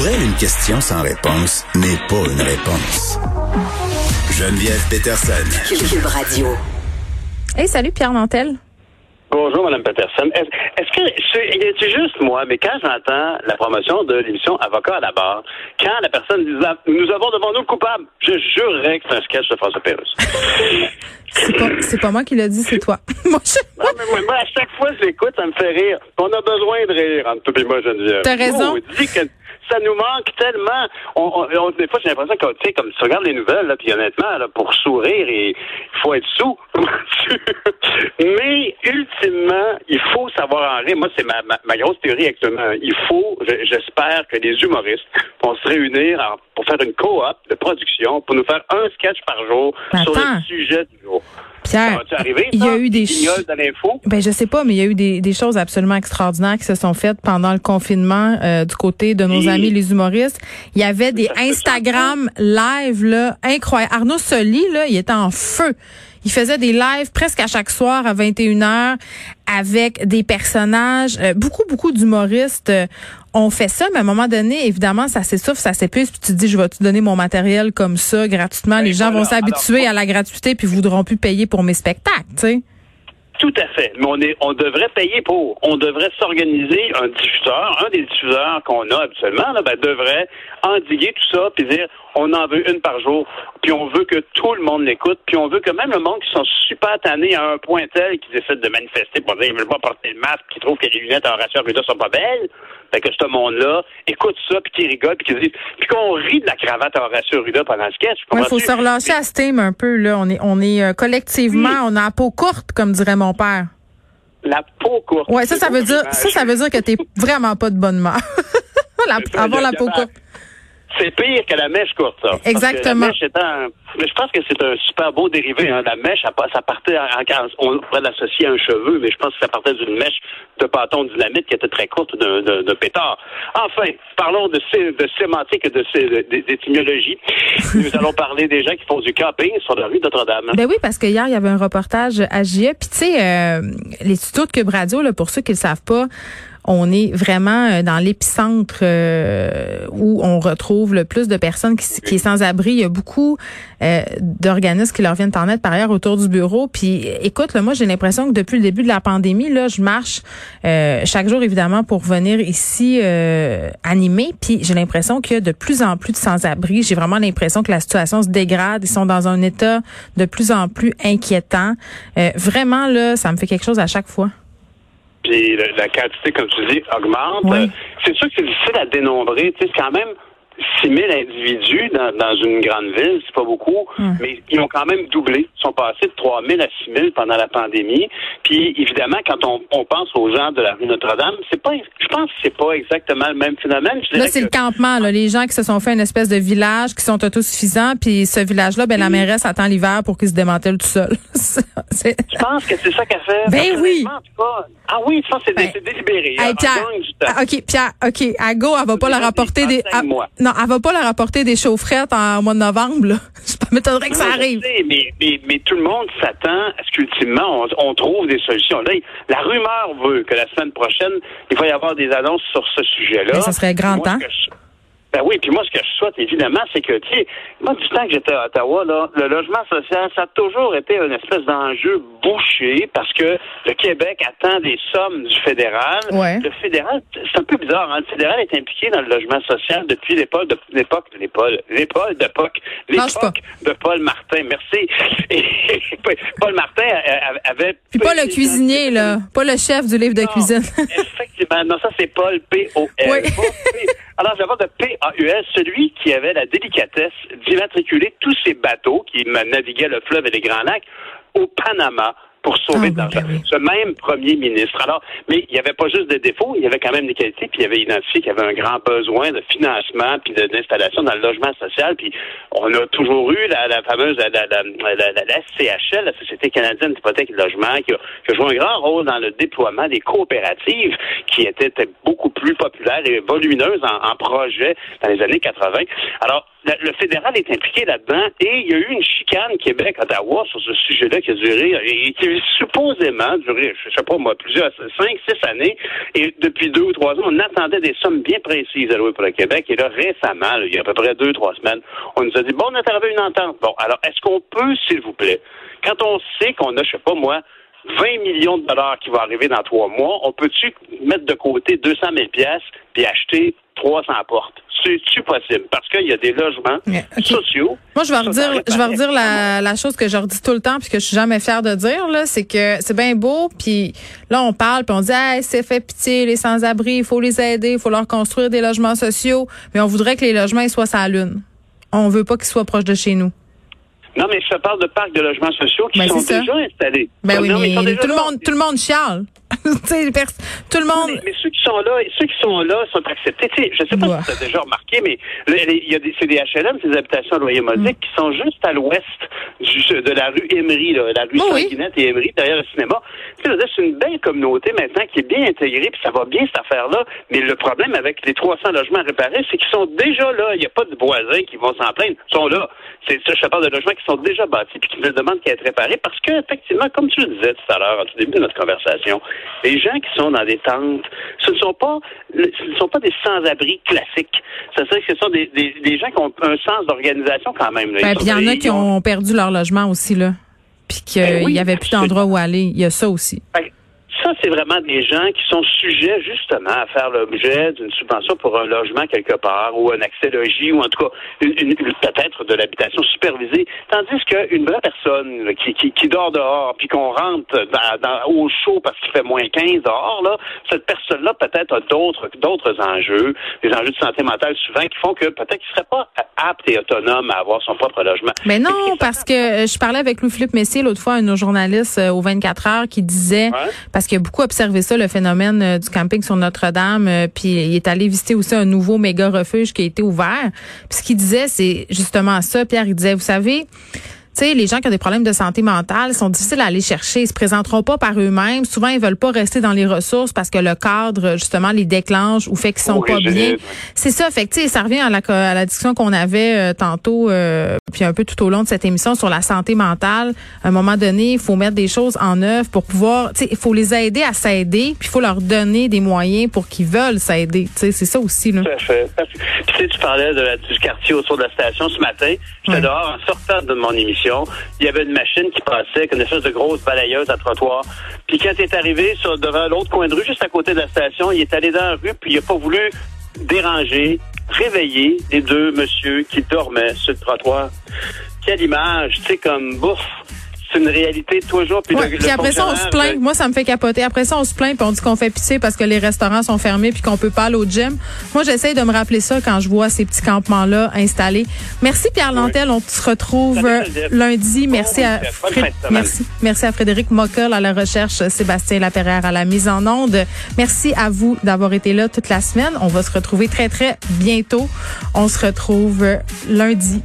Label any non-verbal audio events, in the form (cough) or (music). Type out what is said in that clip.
Pour elle, une question sans réponse n'est pas une réponse. Geneviève Peterson. Cube Radio. Hey, salut Pierre Mantel. Bonjour, Mme Peterson. Est-ce est que c'est juste moi, mais quand j'entends la promotion de l'émission Avocat à la barre, quand la personne dit Nous avons devant nous le coupable, je jurerais que c'est un sketch de François Pérusse. C'est pas, moi qui l'a dit, c'est toi. (laughs) moi, je- Non, mais moi, moi, à chaque fois que je l'écoute, ça me fait rire. On a besoin de rire entre toi et moi, Geneviève. T'as raison. Oh, dis que ça nous manque tellement. On, on- on- des fois, j'ai l'impression que, tu sais, comme tu regardes les nouvelles, là, puis honnêtement, là, pour sourire, il faut être sous. (laughs) Mais, ultimement, il faut savoir en rire. Moi, c'est ma, ma, ma grosse théorie actuellement. Il faut, je- j'espère que les humoristes vont se réunir en- pour faire une coop de production pour nous faire un sketch par jour sur le sujet du jour. Ça Pierre, va-tu arriver, il y a ça? eu des Guignol de l'info? Ben je sais pas, mais il y a eu des, des choses absolument extraordinaires qui se sont faites pendant le confinement euh, du côté de nos amis les humoristes. Il y avait des Instagram live là incroyables. Arnaud Soli là, il était en feu. Il faisait des lives presque à chaque soir à 21h avec des personnages, euh, beaucoup beaucoup d'humoristes euh, ont fait ça, mais à un moment donné, évidemment, ça s'essouffle, ça s'épuise, puis tu te dis, je vais te donner mon matériel comme ça gratuitement. Ben les gens vont s'habituer à la gratuité puis voudront plus payer pour mes spectacles, tu sais. Tout à fait. Mais on est, on devrait payer pour. On devrait s'organiser un diffuseur, un des diffuseurs qu'on a habituellement, là, ben, devrait endiguer tout ça puis dire, on en veut une par jour, puis on veut que tout le monde l'écoute, puis on veut que même le monde qui sont super tannés à un point tel qu'ils essaient de manifester pour dire ils veulent pas porter le masque, qu'ils trouvent que les lunettes en Horacio Arruda sont pas belles, fait que ce monde-là écoute ça puis qui rigole puis qui dit, puis qu'on rit de la cravate à Horacio Arruda pendant le sketch. Il faut se relâcher à Steam un peu là. On est, on est euh, collectivement, on a la peau courte, comme dirait mon père. La peau courte. Ouais, ça, ça veut dire, ça, ça veut dire que t'es vraiment pas de bonne humeur. (laughs) La- avoir la peau courte. C'est pire que la mèche courte, ça. Exactement. la mèche étant, mais je pense que c'est un super beau dérivé. Hein. La mèche, ça, pa- ça partait, en, on pourrait l'associer à un cheveu, mais je pense que ça partait d'une mèche de bâton dynamite qui était très courte d'un pétard. Enfin, parlons de, sé- de sémantique et d'étymologie. (laughs) Nous allons parler des gens qui font du camping sur la rue Notre-Dame. Ben oui, parce que hier, il y avait un reportage à JE. Puis tu sais, euh, les tutos de Cube Radio, là, pour ceux qui le savent pas, on est vraiment euh, dans l'épicentre euh, où on retrouve le plus de personnes qui, qui est sans abri. Il y a beaucoup euh, d'organismes qui leur viennent en aide par ailleurs autour du bureau. Puis écoute, là, moi j'ai l'impression que depuis le début de la pandémie, là, je marche chaque jour évidemment pour venir ici animer. Puis j'ai l'impression qu'il y a de plus en plus de sans-abri. J'ai vraiment l'impression que la situation se dégrade. Ils sont dans un état de plus en plus inquiétant. Vraiment là, ça me fait quelque chose à chaque fois. Puis le- la quantité, comme tu dis, augmente. Oui. Euh, C'est sûr que c'est difficile à dénombrer. Tu sais, c'est quand même 6 000 individus dans, dans une grande ville, c'est pas beaucoup, Hum. mais ils ont quand même doublé. Ils sont passés de 3 000 à 6 000 pendant la pandémie. Puis, évidemment, quand on, on pense aux gens de la rue Notre-Dame, c'est pas, je pense que c'est pas exactement le même phénomène. Je Là, c'est que- le campement, là, les gens qui se sont fait une espèce de village, qui sont autosuffisants, puis ce village-là, ben la mairesse attend l'hiver pour qu'il se démantèle tout seul. (laughs) Je pense que c'est ça qu'elle fait. Ben oui. Ah oui, ça, c'est Ben, c'est délibéré. Hey, On Pierre, ah, OK, Pierre, OK, à go, elle va pas leur apporter des... ah, enseigne-moi. Non, elle va pas leur apporter des chaufferettes en mois de novembre, là. (laughs) Je m'étonnerais que ça arrive. sais, mais, mais, mais tout le monde s'attend à ce qu'ultimement, on, on trouve des solutions. Là, la rumeur veut que la semaine prochaine, il va y avoir des annonces sur ce sujet-là. Mais ça serait grand Moi, temps. ce que je- Ben oui, puis moi, ce que je souhaite, évidemment, c'est que, tu sais, moi, du temps que j'étais à Ottawa, là, le logement social, ça a toujours été une espèce d'enjeu bouché parce que le Québec attend des sommes du fédéral. Ouais. Le fédéral, c'est un peu bizarre, hein? Le fédéral est impliqué dans le logement social depuis l'époque de l'époque, l'époque, l'époque pas. l'époque de Paul Martin. Merci. (laughs) Et Paul Martin avait... Puis pas le cuisinier, là. Pas le chef du livre de Non, cuisine. Effectivement. Non, ça, c'est Paul P-O-L. Oui. Alors, j'avais de P-A-U-S, celui qui avait la délicatesse d'immatriculer tous ces bateaux qui naviguaient le fleuve et les Grands Lacs au Panama pour sauver Ah, de l'argent. ben oui. Ce même premier ministre. Alors, mais il n'y avait pas juste des défauts, il y avait quand même des qualités, puis il avait identifié qu'il y avait un grand besoin de financement puis d'installation dans le logement social. Puis on a toujours eu la, la fameuse la, la, SCHL, la Société canadienne d'hypothèque et de logement, qui a, qui a joué un grand rôle dans le déploiement des coopératives qui étaient beaucoup plus populaires et volumineuses en, en projet dans les années 80. Alors, le fédéral est impliqué là-dedans et il y a eu une chicane Québec-Ottawa sur ce sujet-là qui a duré, et qui a supposément duré, je sais pas moi, plusieurs, cinq, six années. Et depuis deux ou trois ans, on attendait des sommes bien précises à louer pour le Québec. Et là, récemment, il y a à peu près deux, trois semaines, on nous a dit, bon, on a arrivé une entente. Bon, alors, est-ce qu'on peut, s'il vous plaît, quand on sait qu'on a, je sais pas moi, 20 millions de dollars qui vont arriver dans trois mois, on peut-tu mettre de côté 200 000 pièces puis acheter 300 portes? C'est-tu possible? Parce qu'il y a des logements sociaux. Moi, je vais redire, je vais redire la, la, chose que je redis tout le temps puis que je suis jamais fière de dire, là, c'est que c'est bien beau puis là, on parle puis on dit, hey, c'est fait pitié, les sans-abri, il faut les aider, il faut leur construire des logements sociaux, mais on voudrait que les logements soient sa lune. On veut pas qu'ils soient proches de chez nous. Non, mais je parle de parcs de logements sociaux qui ben, sont déjà installés. Ben oui, mais, tout, le monde, tout le monde chiale. (laughs) tout le monde. Mais, ceux qui sont là, ceux qui sont là sont acceptés. Je sais pas si tu as déjà remarqué, mais il y a des, c'est des HLM, ces habitations à loyer modique, mm. qui sont juste à l'ouest de la rue Emery, là, la rue oh, Sanguinette et Emery, derrière le cinéma. Tu sais, c'est une belle communauté maintenant qui est bien intégrée, puis ça va bien cette affaire-là. Mais le problème avec les 300 logements réparés, c'est qu'ils sont déjà là. Il n'y a pas de voisins qui vont s'en plaindre. Ils sont là. C'est ça, je parle de logements qui sont déjà bâtis puis qui ne demandent qu'à être réparés parce que, effectivement, comme tu le disais tout à l'heure, au début de notre conversation, les gens qui sont dans des tentes, ce ne sont pas, ce ne sont pas des sans-abri classiques. C'est-à-dire que ce sont des, des, gens qui ont un sens d'organisation quand même. Ben, il y en a qui ont perdu leur logement aussi, là. Puis qu'il ben n'y avait plus d'endroit où aller. Il y a ça aussi. Ben, ça, c'est vraiment des gens qui sont sujets justement à faire l'objet d'une subvention pour un logement quelque part ou un accès logis ou en tout cas une, peut-être de l'habitation supervisée. Tandis qu'une vraie personne qui, qui, qui, dort dehors puis qu'on rentre dans, au chaud parce qu'il fait moins 15 dehors, là, cette personne-là peut-être a d'autres d'autres enjeux, des enjeux de santé mentale souvent qui font que peut-être qu'il serait pas apte et autonome à avoir son propre logement. Mais non, parce que je parlais avec Louis-Philippe Messier l'autre fois, un de nos journalistes euh, aux 24 heures, qui disait, parce qu'il a beaucoup observé ça, le phénomène euh, du camping sur Notre-Dame. Euh, puis il est allé visiter aussi un nouveau méga refuge qui a été ouvert. Puis ce qu'il disait, c'est justement ça. Pierre, il disait, vous savez, tu sais, les gens qui ont des problèmes de santé mentale sont difficiles à aller chercher. Ils se présenteront pas par eux-mêmes. Souvent, ils veulent pas rester dans les ressources parce que le cadre, justement, les déclenche ou fait qu'ils sont pas bien. C'est ça. Fait que, ça revient à la, à la discussion qu'on avait euh, tantôt, euh, puis un peu tout au long de cette émission sur la santé mentale. À un moment donné, il faut mettre des choses en œuvre pour pouvoir, tu sais, il faut les aider à s'aider, puis il faut leur donner des moyens pour qu'ils veulent s'aider. Tu sais, c'est ça aussi, là. Puis, tu parlais de la, du quartier autour de la station ce matin. J'étais dehors en sortant de mon émission il y avait une machine qui passait, une espèce de grosse balayeuse à trottoir. Puis quand il est arrivé devant l'autre coin de rue, juste à côté de la station, il est allé dans la rue, puis il n'a pas voulu déranger, réveiller les deux monsieur qui dormaient sur le trottoir. Quelle image, tu sais, comme bouffe c'est une réalité toujours. Puis, après ça, on se plaint. Moi, ça me fait capoter. Après ça, on se plaint puis on dit qu'on fait pitié parce que les restaurants sont fermés puis qu'on peut pas aller au gym. Moi, j'essaye de me rappeler ça quand je vois ces petits campements-là installés. Merci Pierre Lantel. On se retrouve lundi. Merci à merci. Merci à Frédéric Mockel à la recherche, Sébastien Laperrière à la mise en onde. Merci à vous d'avoir été là toute la semaine. On va se retrouver très très bientôt. On se retrouve lundi.